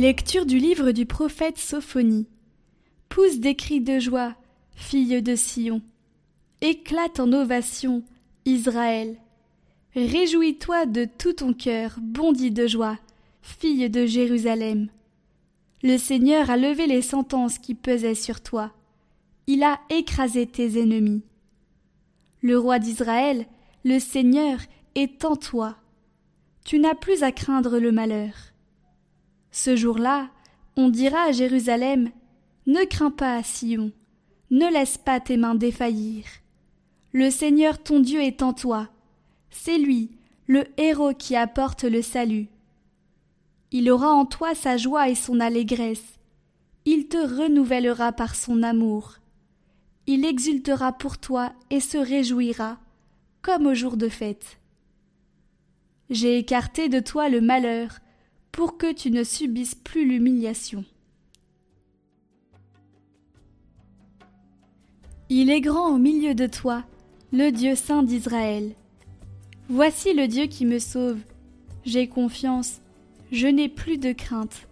Lecture du livre du prophète Sophonie. Pousse des cris de joie, fille de Sion. Éclate en ovation, Israël. Réjouis-toi de tout ton cœur, bondis de joie, fille de Jérusalem. Le Seigneur a levé les sentences qui pesaient sur toi. Il a écrasé tes ennemis. Le roi d'Israël, le Seigneur, est en toi. Tu n'as plus à craindre le malheur. Ce jour-là, on dira à Jérusalem Ne crains pas Sion, ne laisse pas tes mains défaillir. Le Seigneur ton Dieu est en toi. C'est lui, le héros qui apporte le salut. Il aura en toi sa joie et son allégresse. Il te renouvellera par son amour. Il exultera pour toi et se réjouira, comme au jour de fête. J'ai écarté de toi le malheur, pour que tu ne subisses plus l'humiliation. Il est grand au milieu de toi, le Dieu saint d'Israël. Voici le Dieu qui me sauve. J'ai confiance, je n'ai plus de crainte.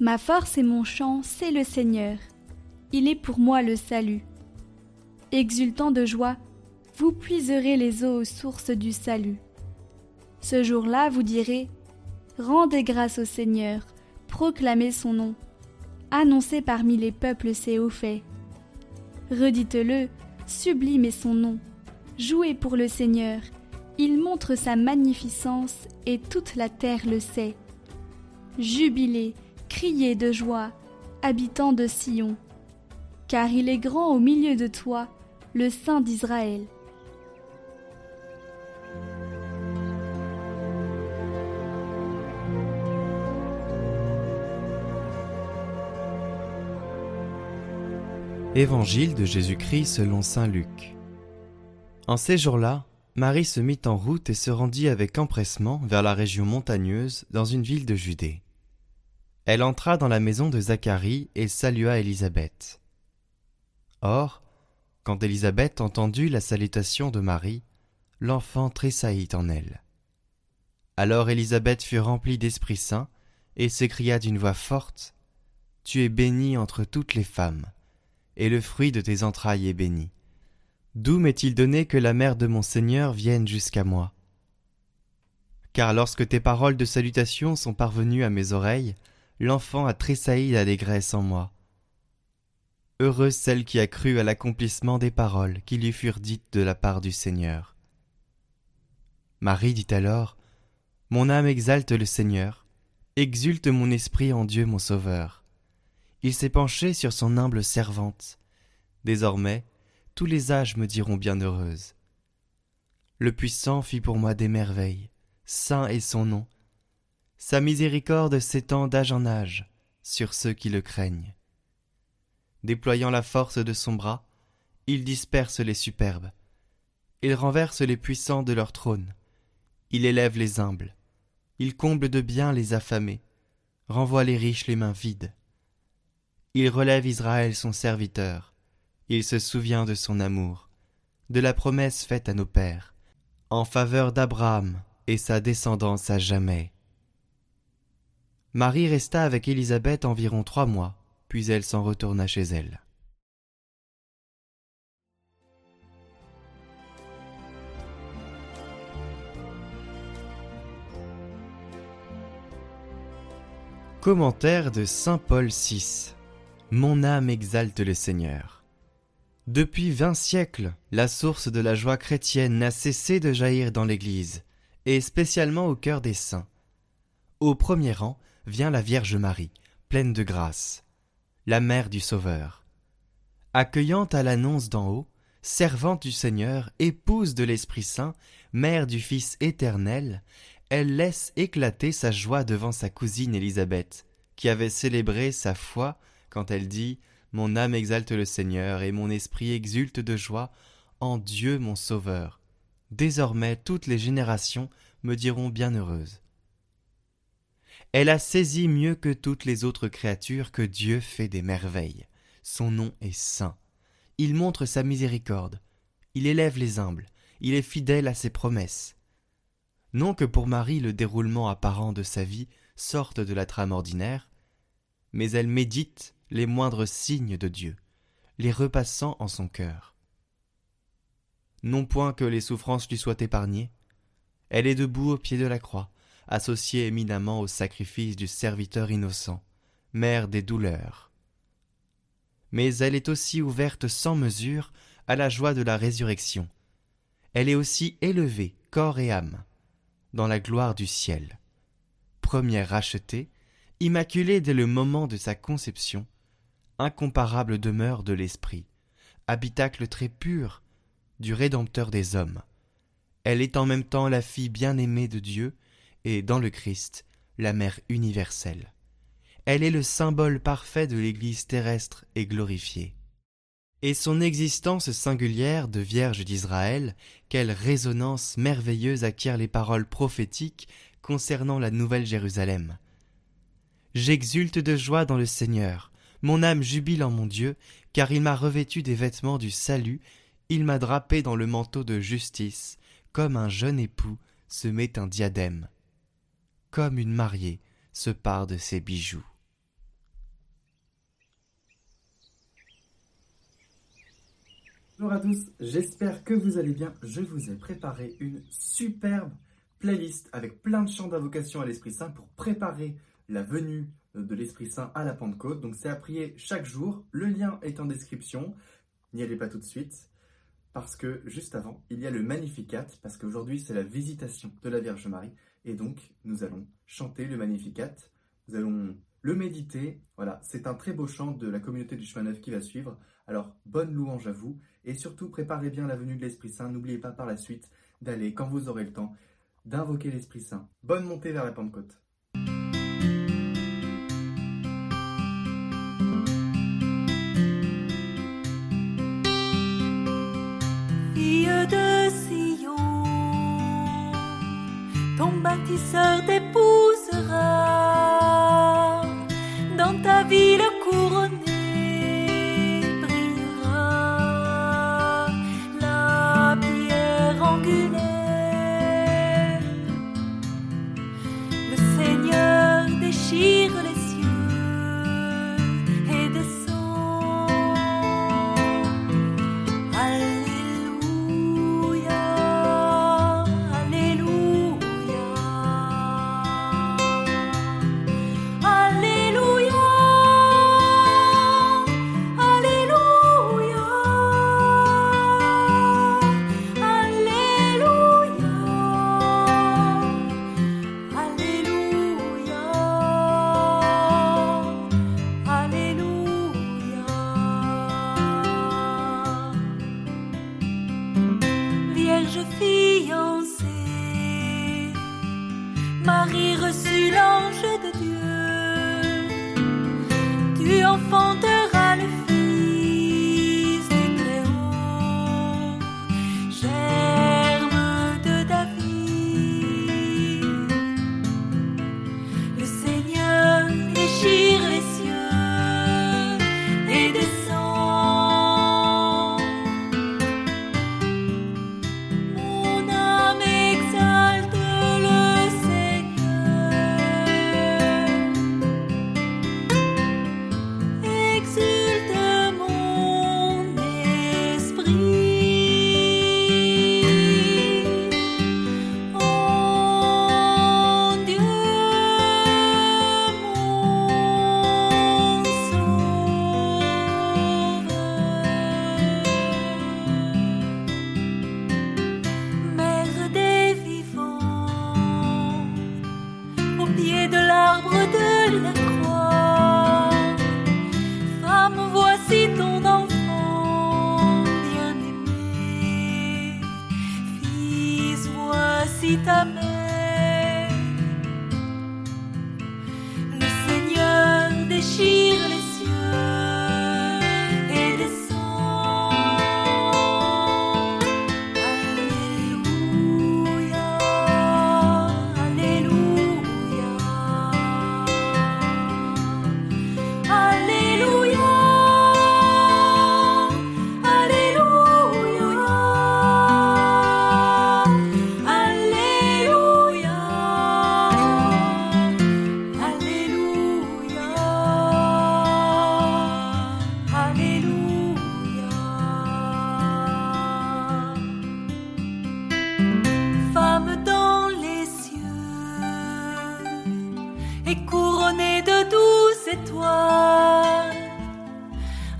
Ma force et mon chant, c'est le Seigneur. Il est pour moi le salut. Exultant de joie, vous puiserez les eaux aux sources du salut. Ce jour-là, vous direz Rendez grâce au Seigneur, proclamez son nom, annoncez parmi les peuples ses hauts faits. Redites-le, sublimez son nom, jouez pour le Seigneur, il montre sa magnificence et toute la terre le sait. Jubilez, criez de joie, habitants de Sion, car il est grand au milieu de toi, le Saint d'Israël. Évangile de Jésus-Christ selon Saint Luc. En ces jours-là, Marie se mit en route et se rendit avec empressement vers la région montagneuse dans une ville de Judée. Elle entra dans la maison de Zacharie et salua Élisabeth. Or, quand Élisabeth entendit la salutation de Marie, l'enfant tressaillit en elle. Alors Élisabeth fut remplie d'Esprit Saint et s'écria d'une voix forte Tu es bénie entre toutes les femmes, et le fruit de tes entrailles est béni. D'où m'est-il donné que la mère de mon Seigneur vienne jusqu'à moi? Car lorsque tes paroles de salutation sont parvenues à mes oreilles, l'enfant a tressailli d'allégresse en moi. Heureuse celle qui a cru à l'accomplissement des paroles qui lui furent dites de la part du Seigneur. Marie dit alors Mon âme exalte le Seigneur, exulte mon esprit en Dieu mon Sauveur. Il s'est penché sur son humble servante. Désormais, tous les âges me diront bienheureuse. Le puissant fit pour moi des merveilles, saint est son nom. Sa miséricorde s'étend d'âge en âge sur ceux qui le craignent déployant la force de son bras, il disperse les superbes. Il renverse les puissants de leur trône. Il élève les humbles. Il comble de bien les affamés, renvoie les riches les mains vides. Il relève Israël son serviteur. Il se souvient de son amour, de la promesse faite à nos pères, en faveur d'Abraham et sa descendance à jamais. Marie resta avec Élisabeth environ trois mois puis elle s'en retourna chez elle. Commentaire de Saint Paul VI Mon âme exalte le Seigneur. Depuis vingt siècles, la source de la joie chrétienne n'a cessé de jaillir dans l'Église, et spécialement au cœur des saints. Au premier rang vient la Vierge Marie, pleine de grâce la mère du Sauveur. Accueillant à l'annonce d'en haut, servante du Seigneur, épouse de l'Esprit Saint, mère du Fils éternel, elle laisse éclater sa joie devant sa cousine Élisabeth, qui avait célébré sa foi quand elle dit Mon âme exalte le Seigneur et mon esprit exulte de joie en Dieu mon Sauveur. Désormais toutes les générations me diront bienheureuse. Elle a saisi mieux que toutes les autres créatures que Dieu fait des merveilles. Son nom est saint. Il montre sa miséricorde. Il élève les humbles. Il est fidèle à ses promesses. Non que pour Marie le déroulement apparent de sa vie sorte de la trame ordinaire, mais elle médite les moindres signes de Dieu, les repassant en son cœur. Non point que les souffrances lui soient épargnées, elle est debout au pied de la croix, associée éminemment au sacrifice du serviteur innocent, mère des douleurs. Mais elle est aussi ouverte sans mesure à la joie de la résurrection. Elle est aussi élevée, corps et âme, dans la gloire du ciel. Première rachetée, immaculée dès le moment de sa conception, incomparable demeure de l'Esprit, habitacle très pur du Rédempteur des hommes. Elle est en même temps la fille bien-aimée de Dieu et, dans le Christ, la mère universelle. Elle est le symbole parfait de l'Église terrestre et glorifiée. Et son existence singulière de Vierge d'Israël, quelle résonance merveilleuse acquièrent les paroles prophétiques concernant la Nouvelle Jérusalem. J'exulte de joie dans le Seigneur, mon âme jubile en mon Dieu, car il m'a revêtu des vêtements du salut, il m'a drapé dans le manteau de justice, comme un jeune époux se met un diadème, comme une mariée se part de ses bijoux. Bonjour à tous, j'espère que vous allez bien. Je vous ai préparé une superbe playlist avec plein de chants d'invocation à l'Esprit Saint pour préparer la venue de l'Esprit Saint à la Pentecôte. Donc c'est à prier chaque jour. Le lien est en description. N'y allez pas tout de suite. Parce que juste avant, il y a le Magnificat, parce qu'aujourd'hui c'est la visitation de la Vierge Marie. Et donc nous allons chanter le Magnificat. Nous allons le méditer. Voilà, c'est un très beau chant de la communauté du chemin neuf qui va suivre. Alors bonne louange à vous. Et surtout préparez bien la venue de l'Esprit Saint. N'oubliez pas par la suite d'aller, quand vous aurez le temps, d'invoquer l'Esprit Saint. Bonne montée vers la Pentecôte. Ton bâtisseur t'épousera. Dans ta ville Fiancée, Marie reçut l'ange de Dieu, tu enfanteras voici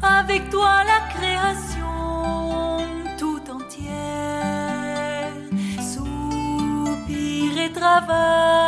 Avec toi, la création tout entière. Soupir et travail.